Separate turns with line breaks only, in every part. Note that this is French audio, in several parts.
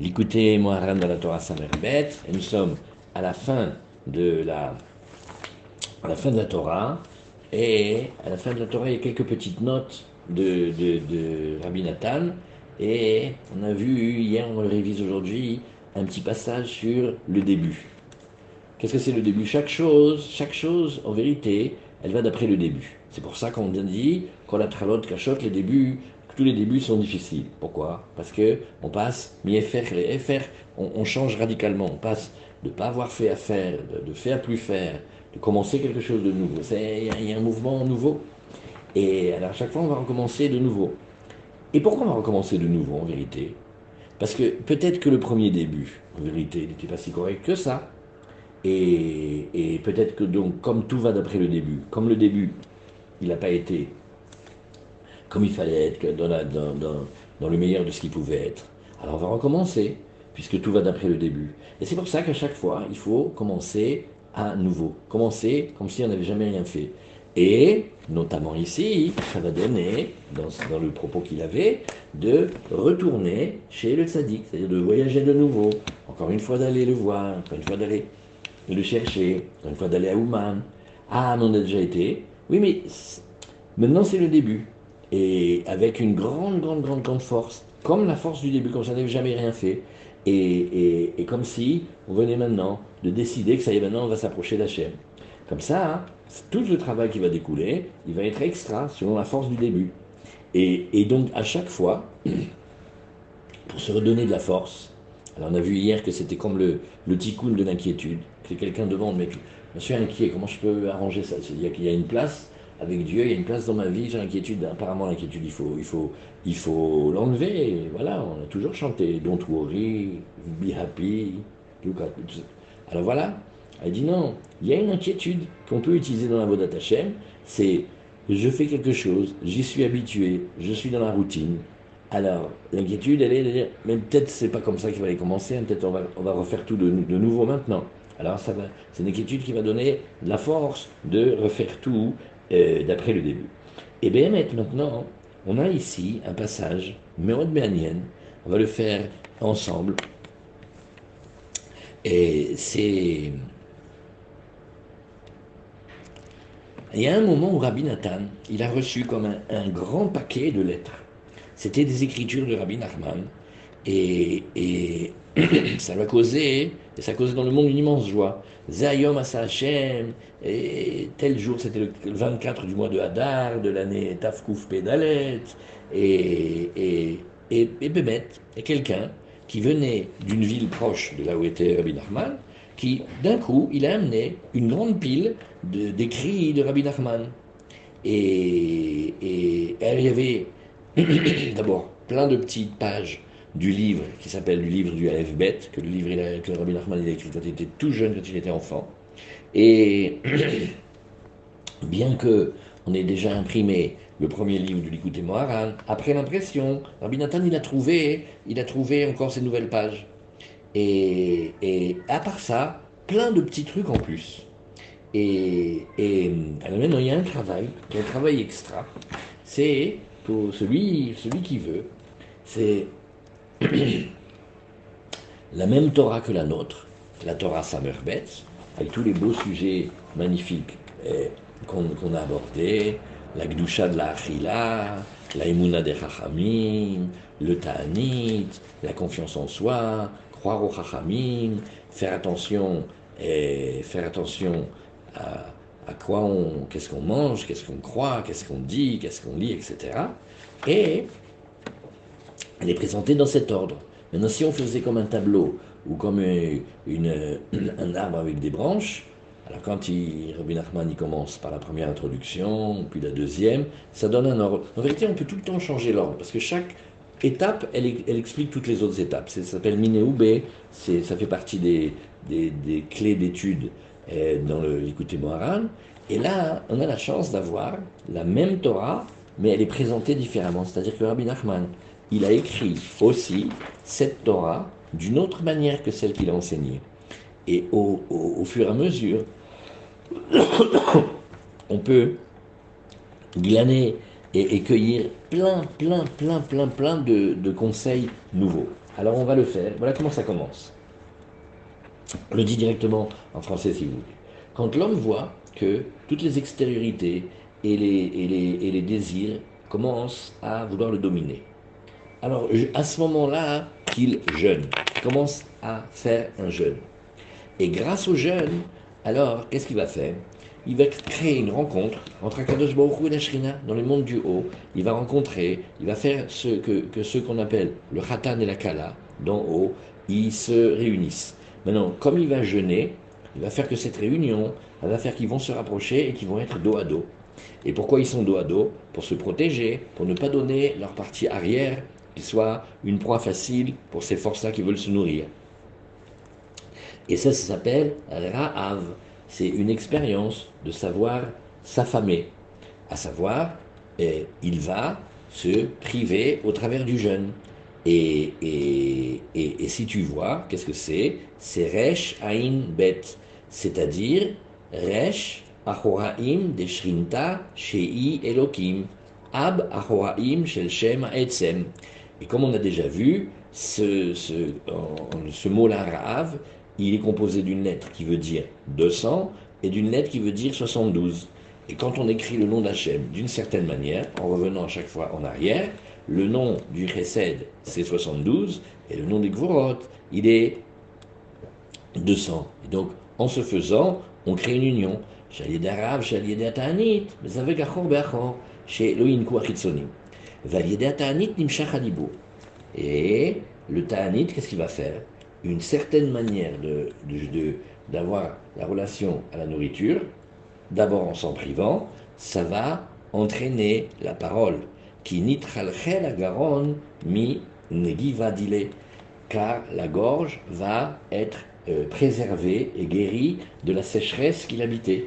l'écouter Moharan dans la Torah Samerbet, et nous sommes à la fin de la, à la fin de la Torah, et à la fin de la Torah, il y a quelques petites notes de, de, Rabbi Nathan, et on a vu hier, on le révise aujourd'hui, un petit passage sur le début. Qu'est-ce que c'est le début? Chaque chose, chaque chose, en vérité, elle va d'après le début. C'est pour ça qu'on dit, quand la tralote cachotte, les débuts, tous les débuts sont difficiles. Pourquoi? Parce que on passe mi-FR et FR, on, change radicalement. On passe de ne pas avoir fait à faire, de, faire plus faire, de commencer quelque chose de nouveau. Il y, a un mouvement nouveau. Et alors à chaque fois, on va recommencer de nouveau. Et pourquoi on va recommencer de nouveau en vérité? Parce que peut-être que le premier début, en vérité, n'était pas si correct que ça. Et, peut-être que donc, comme tout va d'après le début, comme le début, il n'a pas été comme il fallait être, dans, le meilleur de ce qu'il pouvait être, alors on va recommencer, puisque tout va d'après le début. Et c'est pour ça qu'à chaque fois, il faut commencer à nouveau. Commencer comme si on n'avait jamais rien fait. Et, notamment ici, ça va donner, dans, le propos qu'il avait, de retourner chez le tzaddik, c'est-à-dire de voyager de nouveau, encore une fois d'aller le voir, encore une fois d'aller le chercher, une fois d'aller à Ouman. Ah, mais on a déjà été. Oui, mais maintenant c'est le début. Et avec une grande, grande, grande, grande force, comme la force du début, comme ça n'avait jamais rien fait. Et, et, comme si on venait maintenant de décider que ça y est, maintenant on va s'approcher d'Hachem. Comme ça, hein, tout le travail qui va découler, il va être extra selon la force du début. Et, et donc à chaque fois, pour se redonner de la force, alors on a vu hier que c'était comme le, le tikkun de l'inquiétude que quelqu'un demande, mais je suis inquiet, comment je peux arranger ça? Il y a une place avec Dieu, il y a une place dans ma vie, j'ai l'inquiétude, apparemment l'inquiétude, il faut, il faut, il faut l'enlever, voilà, on a toujours chanté, don't worry, be happy, Alors voilà, elle dit non, il y a une inquiétude qu'on peut utiliser dans la Vodat Hashem, c'est je fais quelque chose, j'y suis habitué, je suis dans la routine, alors, l'inquiétude, elle est de dire, mais peut-être c'est pas comme ça qu'il va commencer, hein, peut-être on va, refaire tout de, nouveau maintenant. Alors ça c'est une inquiétude qui va donner la force de refaire tout euh, d'après le début. Et bien maintenant, on a ici un passage, Meod on va le faire ensemble. Et c'est... Il y a un moment où Rabbi Nathan, il a reçu comme un, grand paquet de lettres. C'était des écritures de Rabbi Nachman. Et, et ça va causer, et ça cause dans le monde une immense joie. Zayom Asa Hashem, et tel jour, c'était le 24 du mois de Hadar, de l'année Tafkouf Pedalet, et, et, et, et et quelqu'un qui venait d'une ville proche de là où était Rabbi Nachman, qui d'un coup, il a amené une grande pile d'écrits de, Rabbi Nachman. Et, et, et il y avait d'abord plein de petites pages du livre qui s'appelle du livre du Aleph que le livre que Rabbi Nachman a écrit quand il était tout jeune, quand il était enfant. Et bien que on ait déjà imprimé le premier livre du Likuté Moharan, après l'impression, Rabbi Nathan il a trouvé, il a trouvé encore ces nouvelles pages. Et, et à part ça, plein de petits trucs en plus. Et, et alors maintenant, il y a un travail, un travail extra. C'est pour celui, celui qui veut, c'est la même Torah que la nôtre, la Torah Samerbet, avec tous les beaux sujets magnifiques eh, qu'on a abordés, la Gdusha de la Achila, la Emouna des Chachamim, le Ta'anit, la confiance en soi, croire aux Chachamim, faire attention, et faire attention à, à quoi on, qu'est-ce qu'on mange, qu'est-ce qu'on croit, qu'est-ce qu'on dit, qu'est-ce qu'on lit, etc. Et elle est présentée dans cet ordre. Maintenant, si on faisait comme un tableau ou comme une, un arbre avec des branches, alors quand il, Rabbi Nachman commence par la première introduction, puis la deuxième, ça donne un ordre. En vérité, on peut tout le temps changer l'ordre, parce que chaque étape, elle, explique toutes les autres étapes. Ça s'appelle Minéoubé, ça fait partie des, des, des clés d'étude euh, dans le Likuté Moharan. Et là, on a la chance d'avoir la même Torah, mais elle est présentée différemment. C'est-à-dire que Rabbi Nachman, il a écrit aussi cette Torah d'une autre manière que celle qu'il a enseignée. Et au, fur et à mesure, on peut glaner et, cueillir plein, plein, plein, plein, plein de, conseils nouveaux. Alors on va le faire. Voilà comment ça commence. Je le dis directement en français si vous voulez. Quand l'homme voit que toutes les extériorités et les, désirs commencent à vouloir le dominer, alors à ce moment-là, qu'il jeûne, commence à faire un jeûne. Et grâce au jeûne, alors qu'est-ce qu'il va faire? Il va créer une rencontre entre Akadosh Baruch et la dans le monde du haut. Il va rencontrer, il va faire ce que, que ce qu'on appelle le Khatan et la Kala d'en haut, ils se réunissent. Maintenant, comme il va jeûner, il va faire que cette réunion, elle va faire qu'ils vont se rapprocher et qu'ils vont être dos à dos. Et pourquoi ils sont dos à dos? Pour se protéger, pour ne pas donner leur partie arrière soit une proie facile pour ces forces-là qui veulent se nourrir. Et ça, ça s'appelle Ra'av c'est une expérience de savoir s'affamer, à savoir, eh, il va se priver au travers du jeûne. Et, et, et, si tu vois, qu'est-ce que c'est? C'est Resh Ain Bet, c'est-à-dire Resh Ahoraim de Shrinta Shei Elokim, Ab Ahoraim Shel Shem Etzem. Et comme on a déjà vu, ce, mot-là, il est composé d'une lettre qui veut dire 200 et d'une lettre qui veut dire 72. Et quand on écrit le nom d'Hachem d'une certaine manière, en revenant à chaque fois en arrière, le nom du Chesed, c'est 72, et le nom des Gvorot, il est 200. Et donc, en ce faisant, on crée une union. Chez Elohim Et le Ta'anit, qu'est-ce qu'il va faire? Une certaine manière de, d'avoir la relation à la nourriture, d'abord en s'en privant, ça va entraîner la parole. Qui la garonne mi dile, car la gorge va être euh, préservée et guérie de la sécheresse qui l'habitait.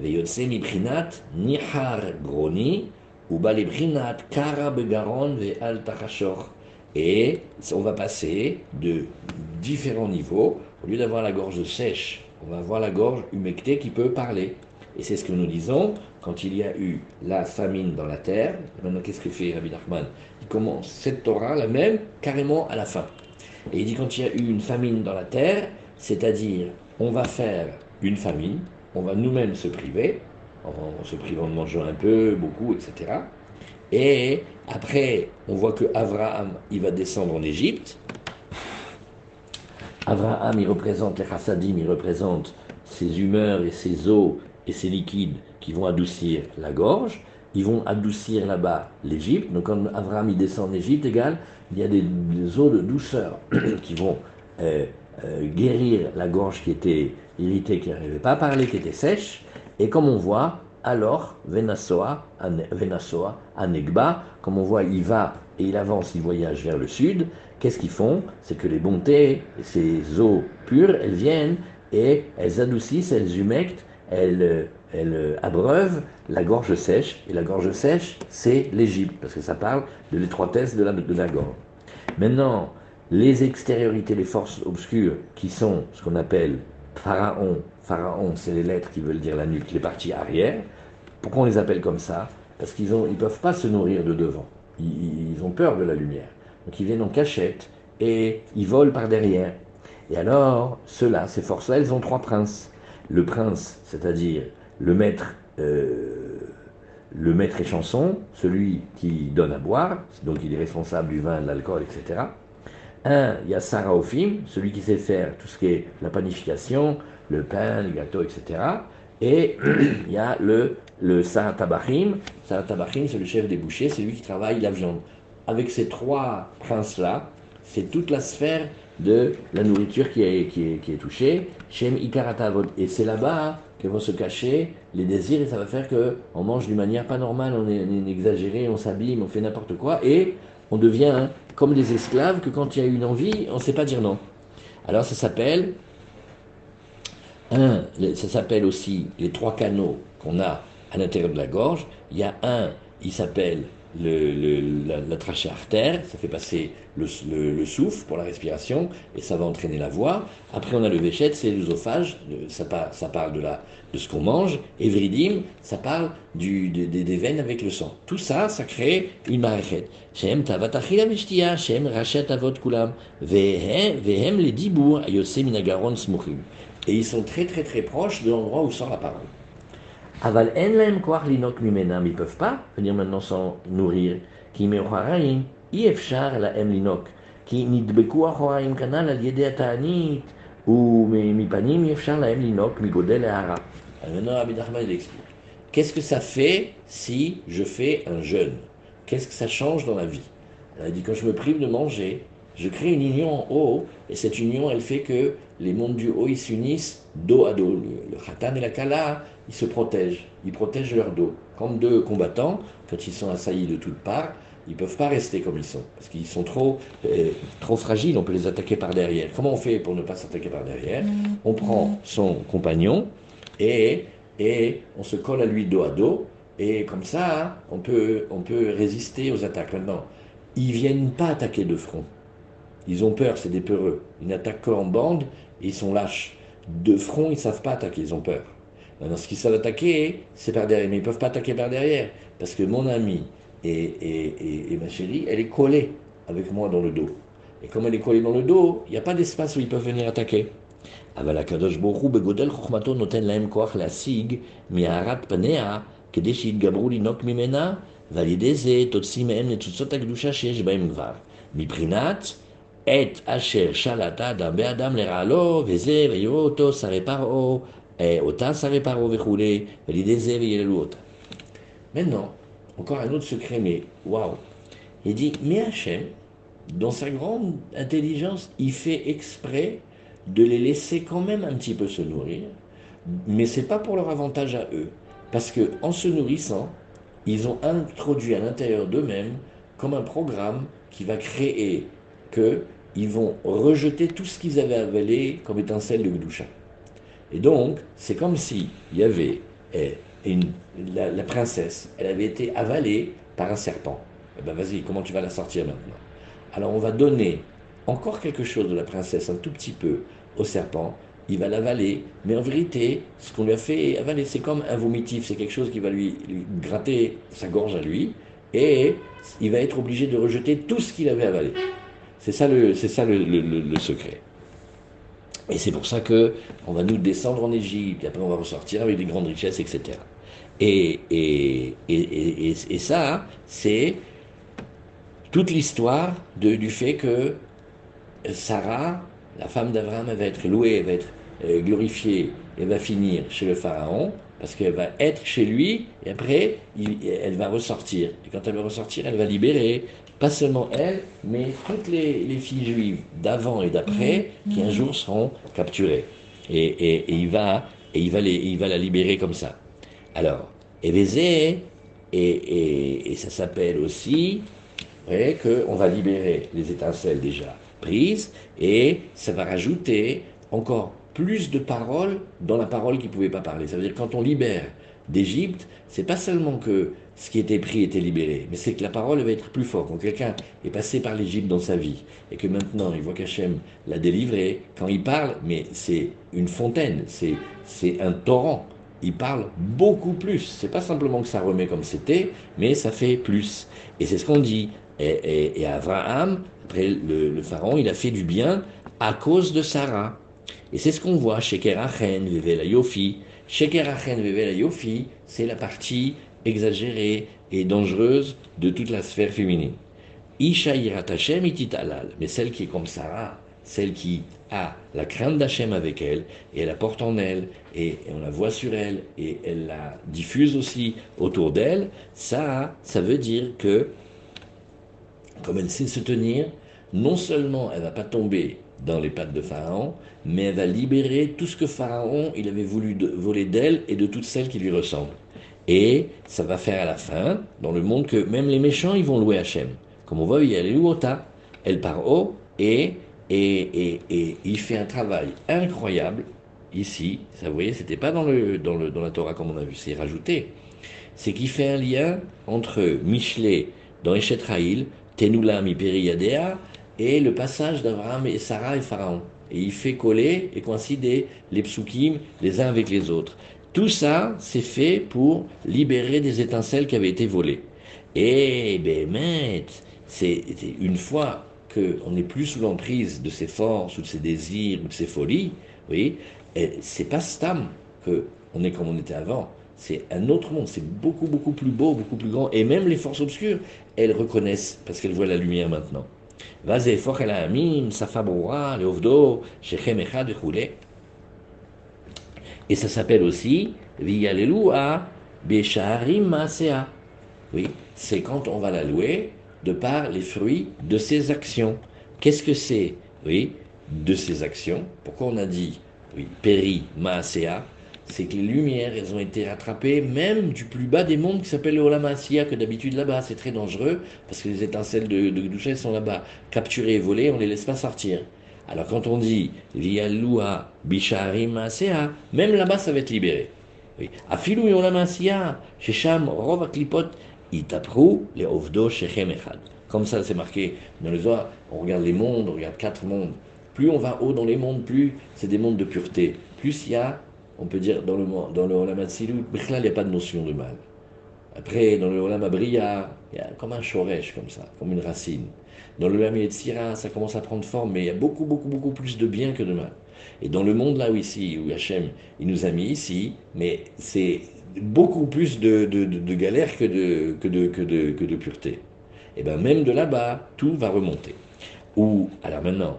miprinat nihar groni, et on va passer de différents niveaux. Au lieu d'avoir la gorge sèche, on va avoir la gorge humectée qui peut parler. Et c'est ce que nous disons quand il y a eu la famine dans la terre. Maintenant, qu'est-ce que fait Rabbi Nachman? Il commence cette Torah, la même, carrément à la fin. Et il dit quand il y a eu une famine dans la terre, c'est-à-dire on va faire une famine, on va nous-mêmes se priver, en se privant de manger un peu, beaucoup, etc. Et après, on voit que Abraham, il va descendre en Égypte. Abraham, il représente les chassadim, il représente ses humeurs et ses eaux et ses liquides qui vont adoucir la gorge. Ils vont adoucir là-bas l'Égypte. Donc quand Abraham il descend en Égypte, égal, il y a des, eaux de douceur qui vont euh, euh, guérir la gorge qui était irritée, qui n'arrivait pas à parler, qui était sèche. Et comme on voit, alors Venasoa, Anegba, comme on voit, il va et il avance, il voyage vers le sud. Qu'est-ce qu'ils font? C'est que les bontés, ces eaux pures, elles viennent et elles adoucissent, elles humectent, elles, elles abreuvent la gorge sèche. Et la gorge sèche, c'est l'Égypte, parce que ça parle de l'étroitesse de la, de la gorge. Maintenant, les extériorités, les forces obscures, qui sont ce qu'on appelle Pharaon, Pharaon, c'est les lettres qui veulent dire la nuque, les parties arrière. Pourquoi on les appelle comme ça? Parce qu'ils ne ils peuvent pas se nourrir de devant. Ils, ont peur de la lumière. Donc ils viennent en cachette et ils volent par derrière. Et alors, ceux-là, ces forces-là, elles ont trois princes. Le prince, c'est-à-dire le maître, euh, le maître et celui qui donne à boire, donc il est responsable du vin, de l'alcool, etc. Un, il y a Sarah Ophim, celui qui sait faire tout ce qui est la panification, le pain, le gâteau, etc. Et il y a le, le. Sarah Tabachim, c'est le chef des bouchers, c'est lui qui travaille la viande. Avec ces trois princes-là, c'est toute la sphère de la nourriture qui est, qui est, qui est touchée. Shem Ikaratavod. Et c'est là-bas que vont se cacher les désirs et ça va faire qu'on mange d'une manière pas normale, on est, on est exagéré, on s'abîme, on fait n'importe quoi et on devient comme des esclaves que quand il y a une envie, on ne sait pas dire non. Alors ça s'appelle, un, ça s'appelle aussi les trois canaux qu'on a à l'intérieur de la gorge. Il y a un, il s'appelle le, la, trachée artère, ça fait passer le, le, souffle pour la respiration et ça va entraîner la voix. Après, on a le véchet, c'est l'œsophage, ça, parle de, ce qu'on mange. Et vridim, ça parle des, veines avec le sang. Tout ça, ça crée une marachet. Shem tavatachila shem rachet avot kulam, vehem les dibour, ayose minagaron smuchim. Et ils sont très très très proches de l'endroit où sort la parole. Aval en koach linok mimenam, ils ne peuvent pas venir maintenant s'en nourrir. Ki meocharaim, yefshar la em linok. Ki nidbeku kanal al yede ataanit, ou mipanim yefshar la em linok, migodel e hara. Ah, maintenant, Abid Ahmad explique. Qu'est-ce que ça fait si je fais un jeûne? Qu'est-ce que ça change dans la vie? Elle a dit quand je me prive de manger, je crée une union en haut, et cette union, elle fait que les mondes du haut, ils s'unissent dos à dos. Le, khatan et la kala, ils se protègent, ils protègent leur dos. Comme deux combattants, quand ils sont assaillis de toutes parts, ils ne peuvent pas rester comme ils sont, parce qu'ils sont trop, euh, trop fragiles, on peut les attaquer par derrière. Comment on fait pour ne pas s'attaquer par derrière? Mm. On prend son compagnon et, et on se colle à lui dos à dos, et comme ça, on peut, on peut résister aux attaques. Maintenant, ils ne viennent pas attaquer de front. Ils ont peur, c'est des peureux. Ils n'attaquent qu'en bande et ils sont lâches. De front, ils ne savent pas attaquer, ils ont peur. Maintenant, ce qu'ils savent attaquer, c'est par derrière. Mais ils ne peuvent pas attaquer par derrière. Parce que mon ami et, ma chérie, elle est collée avec moi dans le dos. Et comme elle est collée dans le dos, il n'y a pas d'espace où ils peuvent venir attaquer. אבל הקדוש ברוך הוא בגודל חוכמתו נותן להם כוח להשיג מהארת פניה כדי שיתגברו לינוק ממנה ועל ידי זה תוציא מהם ניצוצות הקדושה שיש בהם כבר. מבחינת Et asher shalata dabe adam leralo, veze veyoto sareparo, et otan sareparo vechoule, velideze veyelelou Maintenant, encore un autre secret, mais waouh. Il dit, mais Hachem, dans sa grande intelligence, il fait exprès de les laisser quand même un petit peu se nourrir, mais c'est pas pour leur avantage à eux, parce que en se nourrissant, ils ont introduit à l'intérieur d'eux-mêmes comme un programme qui va créer que ils vont rejeter tout ce qu'ils avaient avalé comme étincelle de Gdusha. Et donc, c'est comme s'il y avait eh, la, princesse, elle avait été avalée par un serpent. Eh ben vas-y, comment tu vas la sortir maintenant? Alors on va donner encore quelque chose de la princesse, un tout petit peu, au serpent. Il va l'avaler, mais en vérité, ce qu'on lui a fait avaler, c'est comme un vomitif, c'est quelque chose qui va lui, gratter sa gorge à lui, et il va être obligé de rejeter tout ce qu'il avait avalé. C'est ça le, secret. Et c'est pour ça que on va nous descendre en Égypte, et après on va ressortir avec des grandes richesses, etc. Et, ça, c'est toute l'histoire du fait que Sarah, la femme d'Abraham, va être louée, elle va être euh, glorifiée, et va finir chez le Pharaon, parce qu'elle va être chez lui, et après, elle va ressortir. Et quand elle va ressortir, elle va libérer pas seulement elle, mais toutes les, filles juives d'avant et d'après, mmh. qui un mmh. jour seront capturées. Et, il, va, et il, va les, il va la libérer comme ça. Alors, Évézé, et, et, ça s'appelle aussi qu'on va libérer les étincelles déjà prises, et ça va rajouter encore plus de paroles dans la parole qui ne pouvait pas parler. Ça veut dire quand on libère d'Égypte, c'est pas seulement que ce qui était pris était libéré, mais c'est que la parole va être plus forte. Quand quelqu'un est passé par l'Égypte dans sa vie et que maintenant il voit qu'Hachem l'a délivré, quand il parle, mais c'est une fontaine, c'est, un torrent. Il parle beaucoup plus. C'est pas simplement que ça remet comme c'était, mais ça fait plus. Et c'est ce qu'on dit. Et, et, Abraham, après le, pharaon, il a fait du bien à cause de Sarah. Et c'est ce qu'on voit chez Kerachen, Vevela Yofi. Chez Kerachen, Vevela Yofi, c'est la partie exagérée et dangereuse de toute la sphère féminine. Isha Hashem ititalal, mais celle qui est comme Sarah, celle qui a la crainte d'Hachem avec elle, et elle la porte en elle, et, on la voit sur elle, et elle la diffuse aussi autour d'elle, ça, ça veut dire que, comme elle sait se tenir, non seulement elle va pas tomber dans les pattes de Pharaon, mais elle va libérer tout ce que Pharaon il avait voulu voler d'elle et de toutes celles qui lui ressemblent. Et ça va faire à la fin, dans le monde, que même les méchants, ils vont louer Hachem. Comme on voit, il y a les louota. Elle part haut et, et, et, il fait un travail incroyable ici. Ça, vous voyez, c'était pas dans, le, dans, le, dans la Torah comme on a vu, c'est rajouté. C'est qu'il fait un lien entre Michelet, dans Eshet Raïl, Tenula mi Periyadea, et le passage d'Abraham et Sarah et Pharaon. Et il fait coller et coïncider les psukim les uns avec les autres. Tout ça, c'est fait pour libérer des étincelles qui avaient été volées. Et, ben, c'est une fois qu'on n'est plus sous l'emprise de ses forces ou de ses désirs ou de ses folies, oui, c'est pas Stam qu'on est comme on était avant. C'est un autre monde, c'est beaucoup, beaucoup plus beau, beaucoup plus grand. Et même les forces obscures, elles reconnaissent parce qu'elles voient la lumière maintenant. Et ça s'appelle aussi Viyalelua Besharim Masea. Oui, c'est quand on va la louer de par les fruits de ses actions. Qu'est-ce que c'est? Oui, de ses actions. Pourquoi on a dit oui, Peri Maasea? C'est que les lumières, elles ont été rattrapées même du plus bas des mondes qui s'appelle le que d'habitude là-bas, c'est très dangereux, parce que les étincelles de, de sont là-bas. Capturées et volées, on ne les laisse pas sortir. Alors quand on dit Vialua Bishari Maasea, même là-bas, ça va être libéré. Afilou Olamasia, Shesham Klipot, les Ovdo. Comme ça, c'est marqué dans le Zohar, on regarde les mondes, on regarde quatre mondes. Plus on va haut dans les mondes, plus c'est des mondes de pureté. Plus il y a, on peut dire, dans le, dans le Olam il n'y a pas de notion de mal. Après, dans le Olam Abriya, comme un chorèche, comme ça, comme une racine. Dans le Lam Yetzira, ça commence à prendre forme, mais il y a beaucoup, beaucoup, beaucoup plus de bien que de mal. Et dans le monde là où ici, où Hachem, il nous a mis ici, mais c'est beaucoup plus de, de, de, galères que de, que, de, que, de, que de pureté. Et bien même de là-bas, tout va remonter. Ou, alors maintenant.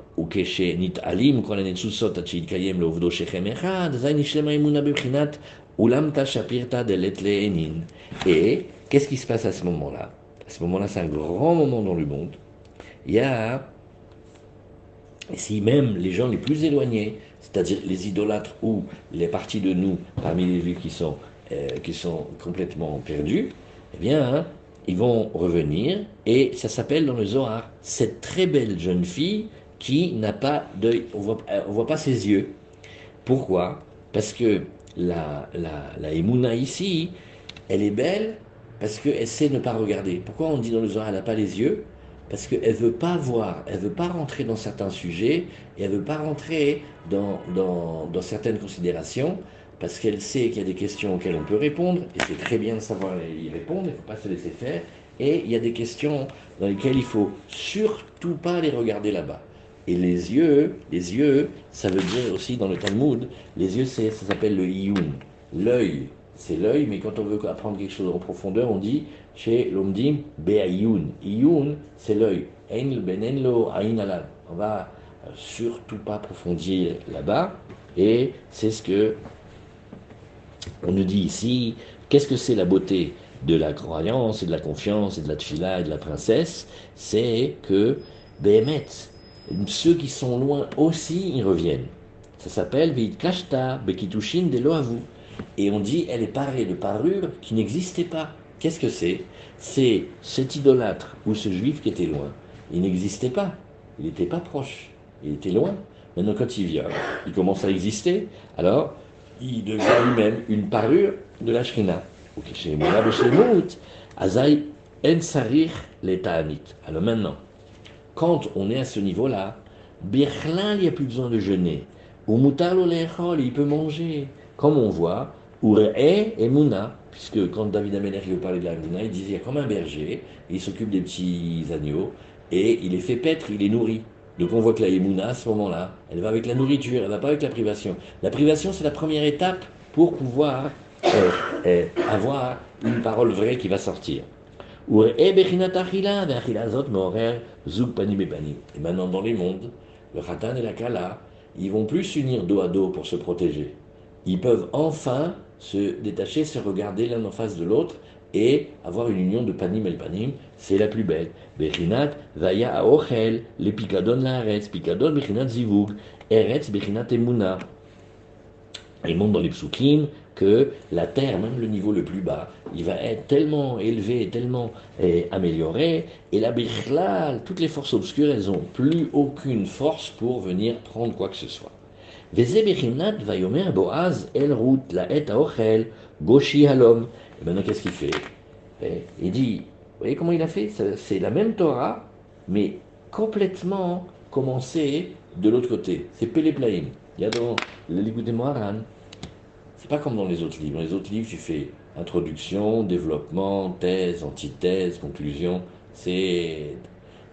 Et qu'est-ce qui se passe à ce moment-là? À ce moment-là, c'est un grand moment dans le monde. Il y a, si même les gens les plus éloignés, c'est-à-dire les idolâtres ou les parties de nous parmi les vies qui sont, euh, qui sont complètement perdus, eh bien, hein, ils vont revenir, et ça s'appelle dans le Zohar, cette très belle jeune fille qui n'a pas d'œil, on voit, on voit pas ses yeux. Pourquoi? Parce que la, la, la ici, elle est belle parce qu'elle sait ne pas regarder. Pourquoi on dit dans le Zohar, elle n'a pas les yeux? Parce qu'elle ne veut pas voir, elle ne veut pas rentrer dans certains sujets, et elle ne veut pas rentrer dans, dans, certaines considérations, parce qu'elle sait qu'il y a des questions auxquelles on peut répondre, et c'est très bien de savoir y répondre, il ne faut pas se laisser faire, et il y a des questions dans lesquelles il faut surtout pas les regarder là-bas. Et les yeux, les yeux, ça veut dire aussi dans le Talmud, les yeux, ça s'appelle le iyun. L'œil, c'est l'œil, mais quand on veut apprendre quelque chose en profondeur, on dit chez l'omdim be'ayun. Iyun, c'est l'œil. benenlo On va surtout pas approfondir là-bas, et c'est ce que on nous dit ici, qu'est-ce que c'est la beauté de la croyance et de la confiance et de la tfila et de la princesse? C'est que, Behemet, ceux qui sont loin aussi, ils reviennent. Ça s'appelle Veit Kashta Bekitushin de Loavu. Et on dit, elle est parée de parure qui n'existait pas. Qu'est-ce que c'est? C'est cet idolâtre ou ce juif qui était loin. Il n'existait pas. Il n'était pas proche. Il était loin. Maintenant, quand il vient, il commence à exister. Alors, il devient lui-même une parure de la Shrina. Alors maintenant, quand on est à ce niveau-là, Birlin, il n'y a plus besoin de jeûner. Il peut manger. Comme on voit, et Mouna, puisque quand David Améler veut parler de la Mouna, il disait il y a comme un berger, il s'occupe des petits agneaux, et il les fait paître, il les nourrit. Donc on voit que la Yemuna, à ce moment-là, elle va avec la nourriture, elle ne va pas avec la privation. La privation, c'est la première étape pour pouvoir euh, euh, avoir une parole vraie qui va sortir. Et maintenant, dans les mondes, le Khatan et la Kala, ils vont plus s'unir dos à dos pour se protéger. Ils peuvent enfin se détacher, se regarder l'un en face de l'autre et avoir une union de panim el panim, c'est la plus belle. Bechinat vaya aochel, le pikadon la eretz, pikadon bechinat zivug, eretz bechinat emuna. Il montre dans les psukim que la terre, même le niveau le plus bas, il va être tellement élevé, tellement eh, amélioré, et la bichlal, toutes les forces obscures, elles n'ont plus aucune force pour venir prendre quoi que ce soit. Et maintenant, qu'est-ce qu'il fait? Eh, Il dit, voyez comment il a fait? C'est la même Torah, mais complètement commencée de l'autre côté. C'est Péléplaïm. Il y a dans le Ligoud Moharan. C'est pas comme dans les autres livres. Dans les autres livres, tu fais introduction, développement, thèse, antithèse, conclusion. C'est.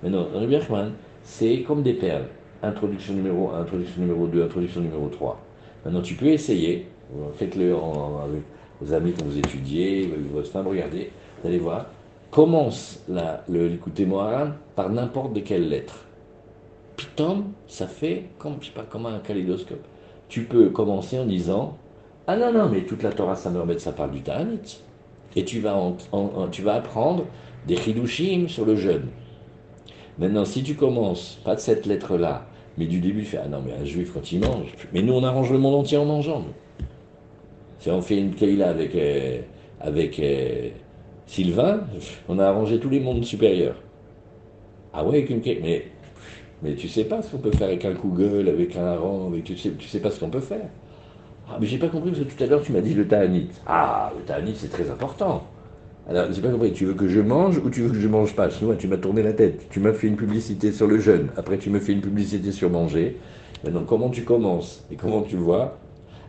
Mais non, dans c'est comme des perles. Introduction numéro 1, introduction numéro 2, introduction numéro 3. Maintenant, tu peux essayer. Faites-le avec vos amis quand vous étudiez, votre femme, regardez. Vous allez voir. Commence l'écouter Moharan par n'importe quelle lettre. Pitom, ça fait comme, je sais pas, comme un kaléidoscope. Tu peux commencer en disant Ah non, non, mais toute la Torah Samermet, ça parle du Ta'anit. Et tu vas, tu vas apprendre des chidushim sur le jeûne. Maintenant, si tu commences, pas de cette lettre-là, mais du début, tu fais Ah non, mais un juif, quand il mange, mais nous, on arrange le monde entier en mangeant. On fait une Keila avec, euh, avec euh, Sylvain, on a arrangé tous les mondes supérieurs. Ah ouais, avec une mais mais tu sais pas ce qu'on peut faire avec un Google, avec un Aran, avec, tu, sais, tu sais pas ce qu'on peut faire. Ah, mais j'ai pas compris parce que tout à l'heure tu m'as dit le ta'anit. Ah, le ta'anit c'est très important. Alors, j'ai pas compris, tu veux que je mange ou tu veux que je mange pas Sinon, tu m'as tourné la tête. Tu m'as fait une publicité sur le jeûne. Après, tu me fais une publicité sur manger. Maintenant, comment tu commences Et comment tu le vois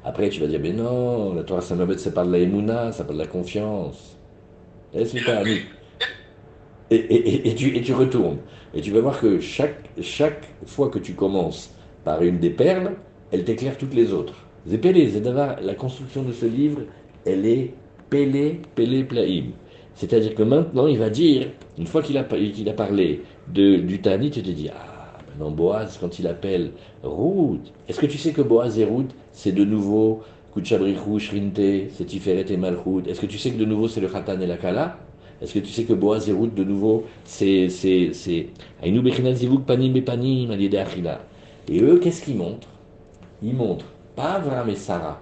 Après, tu vas dire, mais non, la Torah Saint-Mabet, c'est pas de la émouna, ça pas de la confiance. Laisse le ta'anit. Et, tu, et tu retournes. Et tu vas voir que chaque, chaque fois que tu commences par une des perles, elle t'éclaire toutes les autres. Zépélé, Zédavar, la construction de ce livre, elle est Pélé, Pélé, Plaïm. C'est-à-dire que maintenant, il va dire, une fois qu'il a, parlé de, du Tani, tu te dis, ah, maintenant Boaz, quand il appelle Ruth, est-ce que tu sais que Boaz et Ruth, c'est de nouveau Kuchabrichou, Shrinte, c'est Tiferet et Malchut? Est-ce que tu sais que de nouveau c'est le Khatan et la Kala? Est-ce que tu sais que Boaz et Ruth, de nouveau, c'est. panim panim Et eux, qu'est-ce qu'ils montrent? Ils montrent pas Avram et Sarah.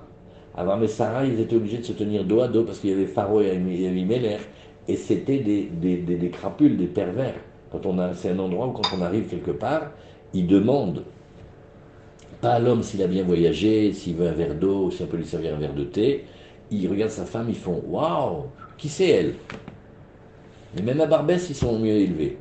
Avram et Sarah, ils étaient obligés de se tenir dos à dos parce qu'il y avait Pharaon et Abimelech. Et c'était des, crapules, des pervers. Quand on a, c'est un endroit où quand on arrive quelque part, ils demandent pas à l'homme s'il a bien voyagé, s'il veut un verre d'eau, si peut lui servir un verre de thé. Ils regardent sa femme, ils font Waouh, qui c'est elle? Mais même à Barbès, ils sont mieux élevés.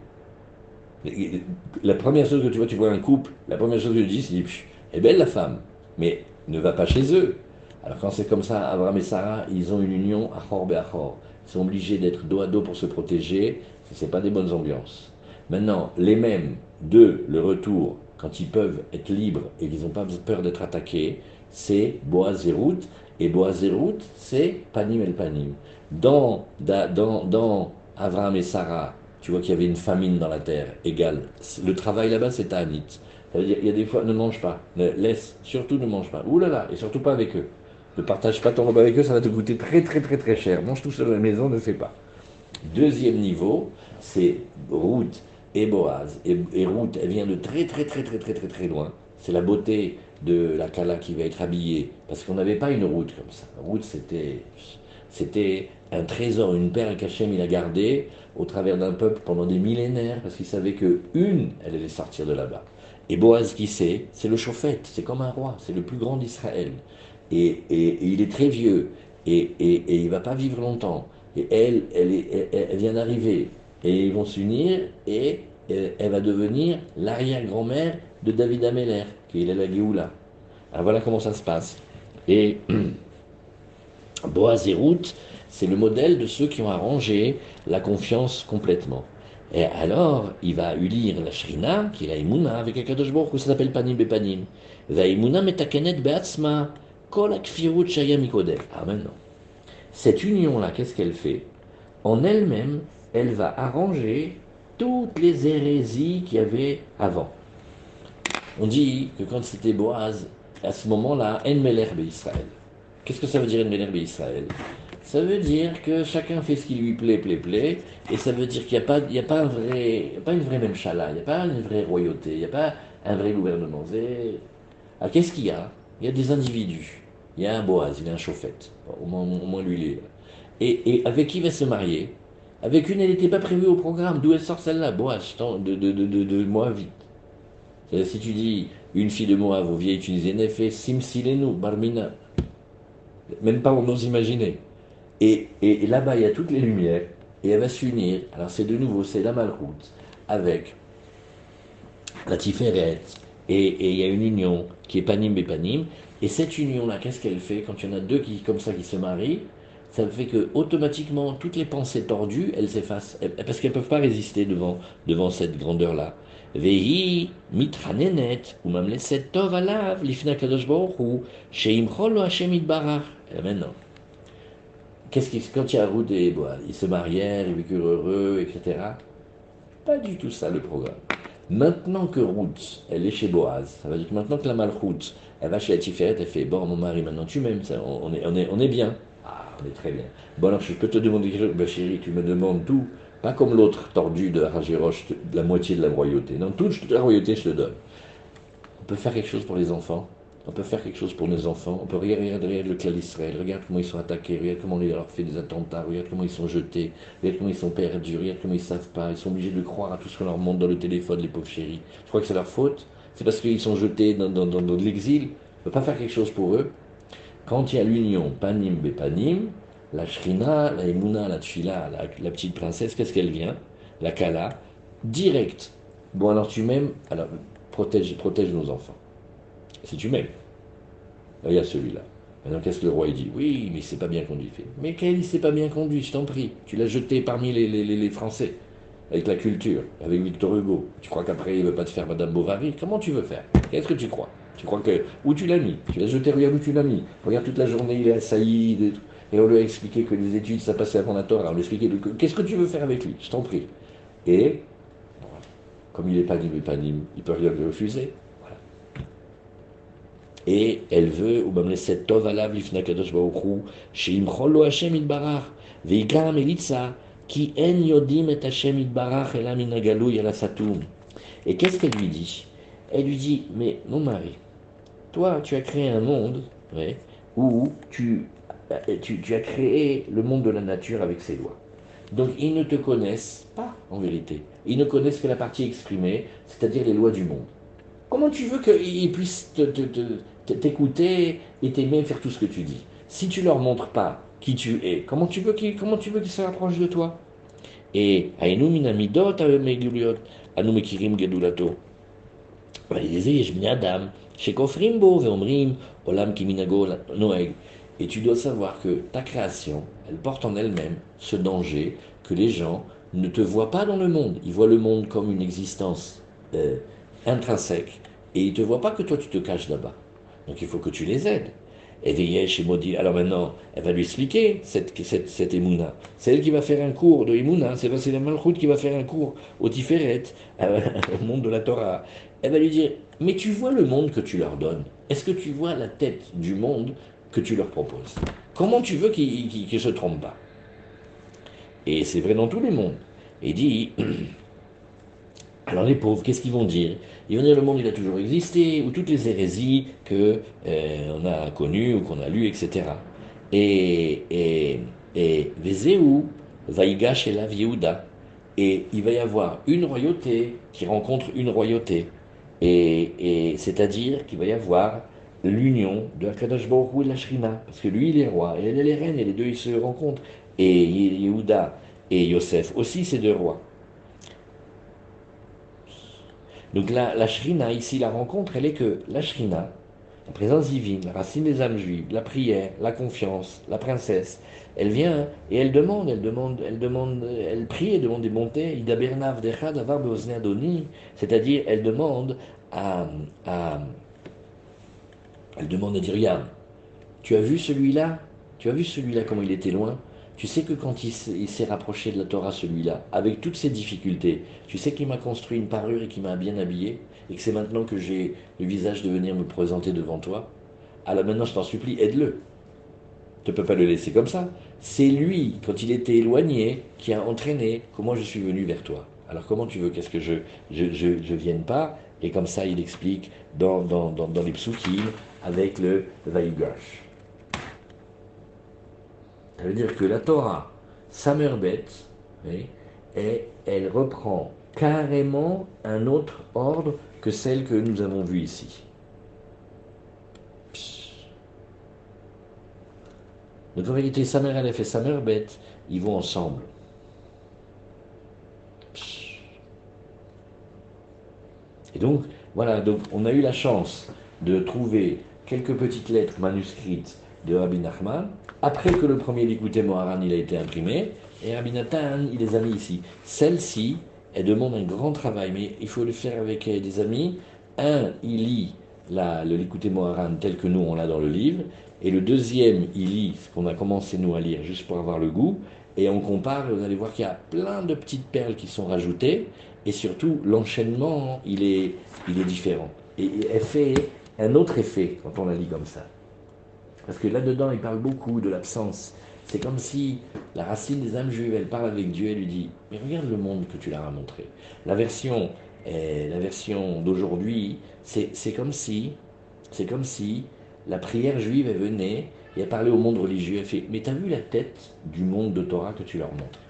La première chose que tu vois, tu vois un couple, la première chose que tu dis, c'est est belle la femme, mais ne va pas chez eux. Alors quand c'est comme ça, Abraham et Sarah, ils ont une union à Chor Chor. Sont obligés d'être dos à dos pour se protéger. Ce n'est pas des bonnes ambiances. Maintenant, les mêmes, de le retour, quand ils peuvent être libres et qu'ils n'ont pas peur d'être attaqués, c'est Boaz et Ruth. Et Boaz et Ruth, c'est Panim el Panim. Dans, dans, dans Abraham et Sarah, tu vois qu'il y avait une famine dans la terre égale. Le travail là-bas, c'est Tanit. Ça veut dire, il y a des fois, ne mange pas, laisse, surtout ne mange pas. Ouh là là, et surtout pas avec eux. Ne partage pas ton repas avec eux, ça va te coûter très très très très cher. Mange tout seul à la maison, ne fais pas. Deuxième niveau, c'est Ruth et Boaz. Et, et, Ruth, elle vient de très très très très très très très loin. C'est la beauté de la Kala qui va être habillée. Parce qu'on n'avait pas une route comme ça. Ruth, c'était, c'était un trésor, une perle qu'Hachem il a gardée au travers d'un peuple pendant des millénaires, parce qu'il savait que une, elle allait sortir de là-bas. Et Boaz, qui sait, c'est le chauffette, c'est comme un roi, c'est le plus grand d'Israël. Et, il est très vieux, et, il va pas vivre longtemps. Et elle, elle, vient d'arriver, et ils vont s'unir, et elle, va devenir l'arrière-grand-mère de David Ameller, qui est la Géoula. Alors voilà comment ça se passe. Et Boaz et Ruth, c'est le modèle de ceux qui ont arrangé la confiance complètement. Et alors, il va lire la Shrina, qui est la Imuna, avec un Kadosh que ça s'appelle Panim Bepanim. Va Imuna metakenet beatzma, Ah, maintenant. Cette union-là, qu'est-ce qu'elle fait? En elle-même, elle va arranger toutes les hérésies qu'il y avait avant. On dit que quand c'était Boaz, à ce moment-là, En Israël. Qu'est-ce que ça veut dire En Israël? Ça veut dire que chacun fait ce qui lui plaît, plaît, plaît, et ça veut dire qu'il n'y a, pas, une vraie même chala, il n'y a pas une vraie royauté, il n'y a pas un vrai gouvernement. Alors qu'est-ce qu'il y a? Il y a des individus. Il y a un Boaz, il y a un chauffette. Au moins, lui, il est là. Et, avec qui va se marier? Avec une, elle n'était pas prévue au programme. D'où elle sort celle-là? Boaz, de, de, de, de, Moabite. Si tu dis une fille de Moab aux vieilles tunisiennes, elle fait Simsilenu, Barmina. Même pas on n'ose imaginer. Et, là-bas, il y a toutes les lumières. et elle va s'unir. Alors c'est de nouveau, c'est la malroute avec la Tiferet, et il y a une union qui est panim et panim. Et cette union-là, qu'est-ce qu'elle fait quand il y en a deux qui, comme ça qui se marient? Ça fait que automatiquement toutes les pensées tordues, elles s'effacent, parce qu'elles ne peuvent pas résister devant, devant cette grandeur-là. Vehi mitranenet, ou même tov alav, lifna kadosh ou sheim chol Hashem. Et maintenant, qu'est-ce qui, quand il y a Ruth et Boaz, ils se marièrent, ils vécurent heureux, etc. Pas du tout ça le programme. Maintenant que Ruth, elle est chez Boaz, ça veut dire que maintenant que la malroute, elle va chez la Tiferet, elle fait Bon, mon mari, maintenant tu m'aimes, on est, on, est, on est bien. Ah, on est très bien. Bon, alors je peux te demander quelque chose? Ben, Chérie, tu me demandes tout. Pas comme l'autre tordu de Rajiroche, la moitié de la royauté. Non, toute la royauté, je te donne. On peut faire quelque chose pour les enfants? On peut faire quelque chose pour nos enfants. On peut regarder, regarde le clan d'Israël. Regarde comment ils sont attaqués. Regarde comment on leur fait des attentats. Regarde comment ils sont jetés. Regarde comment ils sont perdus. Regarde comment ils savent pas. Ils sont obligés de croire à tout ce qu'on leur montre dans le téléphone, les pauvres chéris. Je crois que c'est leur faute. C'est parce qu'ils sont jetés dans, l'exil. On ne peut pas faire quelque chose pour eux. Quand il y a l'union, panim bepanim, la shrina, la emuna, la tchila, la, petite princesse, qu'est-ce qu'elle vient? La kala, direct. Bon, alors tu m'aimes, alors protège, protège nos enfants. Si tu m'aimes. Il y a celui-là. Maintenant, qu'est-ce que le roi dit? Oui, mais il s'est pas bien conduit. mais quel il s'est pas bien conduit, je t'en prie. Tu l'as jeté parmi les, les, Français, avec la culture, avec Victor Hugo. Tu crois qu'après il veut pas te faire Madame Bovary? Comment tu veux faire? Qu'est-ce que tu crois? Tu crois que. Où tu l'as mis? Tu l'as jeté, regarde où tu l'as mis. Regarde toute la journée, il est assailli. Et on lui a expliqué que les études, ça passait avant la Torah. On lui a expliqué qu'est-ce que tu veux faire avec lui? Je t'en prie. Et, comme il dit, mais pas dit, il peut rien lui refuser et elle veut, ou cette tov alav lifna kadosh baruchu, sheimchol Hashem itbarach, veikar melitza, qui en yodim et Hashem itbarach elam minagalou yalasatum. Et qu'est-ce qu'elle lui dit? Elle lui dit, mais mon mari, toi tu as créé un monde ouais, où tu, tu, tu as créé le monde de la nature avec ses lois. Donc ils ne te connaissent pas en vérité. Ils ne connaissent que la partie exprimée, c'est-à-dire les lois du monde. Comment tu veux qu'ils puissent t'écouter et t'aimer faire tout ce que tu dis? Si tu leur montres pas qui tu es, comment tu veux qu'ils qu'ils se rapprochent de toi? Et. Et tu dois savoir que ta création, elle porte en elle-même ce danger que les gens ne te voient pas dans le monde. Ils voient le monde comme une existence euh, intrinsèque, et ils ne te voient pas que toi tu te caches là-bas. Donc il faut que tu les aides. Et chez Maudit. Alors maintenant, elle va lui expliquer cette, cette, cette Emouna. C'est elle qui va faire un cours de Emouna. C'est la Malchut qui va faire un cours au Tiferet, au monde de la Torah. Elle va lui dire Mais tu vois le monde que tu leur donnes Est-ce que tu vois la tête du monde que tu leur proposes? Comment tu veux qu'ils ne se trompent pas? Et c'est vrai dans tous les mondes. Et dit Alors les pauvres, qu'est-ce qu'ils vont dire? Ils vont dire le monde il a toujours existé, ou toutes les hérésies que euh, a connues ou qu'on a lues, etc. Et et et Vaïgash et la Yehuda. Et il va y avoir une royauté qui rencontre une royauté. Et, c'est-à-dire qu'il va y avoir l'union de Akadash Baruch et de la Shrina. Parce que lui, il est roi, et elle, est reine, et les deux, ils se rencontrent. Et Yehuda et Yosef aussi, ces deux rois. Donc la, shrina, ici, la rencontre, elle est que la shrina, la présence divine, la racine des âmes juives, la prière, la confiance, la princesse, elle vient et elle demande, elle demande, elle demande, elle prie et demande des bontés. C'est-à-dire elle demande à, elle demande à dire, tu as vu celui-là, tu as vu celui-là comment il était loin, tu sais que quand il s'est rapproché de la Torah, celui-là, avec toutes ses difficultés, tu sais qu'il m'a construit une parure et qu'il m'a bien habillé, et que c'est maintenant que j'ai le visage de venir me présenter devant toi. Alors maintenant, je t'en supplie, aide-le. Tu ne peux pas le laisser comme ça. C'est lui, quand il était éloigné, qui a entraîné comment je suis venu vers toi. Alors comment tu veux qu'est-ce que je je, je, vienne pas? Et comme ça, il explique dans, dans, dans, les psukim avec le Vaïgash. Ça veut dire que la Torah, sa et elle reprend carrément un autre ordre que celle que nous avons vue ici. Donc en réalité, sa et sa ils vont ensemble. Et donc, voilà, on a eu la chance de trouver quelques petites lettres manuscrites de Rabbi Nachman, après que le premier Likutei Moharan il a été imprimé, et Rabbi Nathan il les a mis ici. Celle-ci, elle demande un grand travail, mais il faut le faire avec euh, des amis. Un, il lit la, le Likutei Moharan tel que nous on l'a dans le livre, et le deuxième, il lit ce qu'on a commencé nous à lire, juste pour avoir le goût, et on compare, et vous allez voir qu'il y a plein de petites perles qui sont rajoutées, et surtout l'enchaînement, il est, il est différent. Et elle fait un autre effet quand on la lit comme ça. Parce que là-dedans, il parle beaucoup de l'absence. C'est comme si la racine des âmes juives, elle parle avec Dieu, elle lui dit Mais regarde le monde que tu leur as montré. La version, la version d'aujourd'hui, c'est comme si, c'est comme si la prière juive, elle venait et elle parlait au monde religieux. Elle fait Mais t'as vu la tête du monde de Torah que tu leur montres?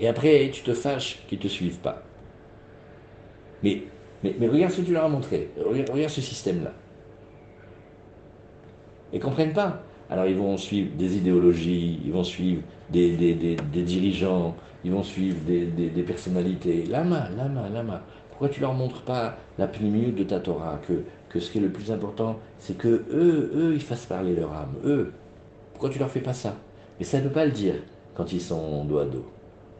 Et après, tu te fâches qu'ils ne te suivent pas. Mais, mais, mais, regarde ce que tu leur as montré. regarde ce système-là et comprennent pas. Alors ils vont suivre des idéologies, ils vont suivre des, dirigeants, ils vont suivre des, personnalités. Lama, lama, lama. Pourquoi tu leur montres pas la minute de ta Torah que, que ce qui est le plus important, c'est que eux, eux, ils fassent parler leur âme, eux? Pourquoi tu leur fais pas ça? Mais ça ne peut pas le dire quand ils sont dos à dos.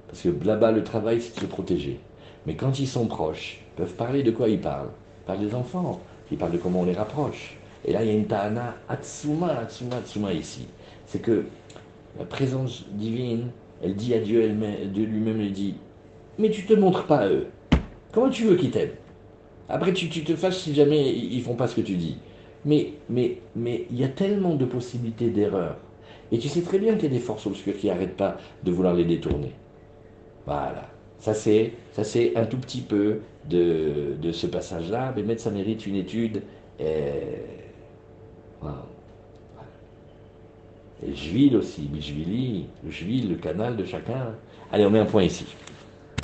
Parce que là-bas, le travail, c'est de se protéger. Mais quand ils sont proches, ils peuvent parler de quoi ils parlent? Ils parlent des enfants, ils parlent de comment on les rapproche. Et là, il y a une ta'ana atsuma, atsuma, atsuma ici. C'est que la présence divine, elle dit à Dieu, elle, Dieu lui-même, elle dit Mais tu te montres pas à eux. Comment tu veux qu'ils t'aiment? Après, tu, te fâches si jamais ils font pas ce que tu dis. Mais mais mais il y a tellement de possibilités d'erreur. Et tu sais très bien qu'il y a des forces obscures qui n'arrêtent pas de vouloir les détourner. Voilà. Ça c'est, un tout petit peu de, ce passage-là. Mais ça mérite une étude. Et Jvil aussi, Bijvili, le Jvil, le canal de chacun. Allez, on met un point ici.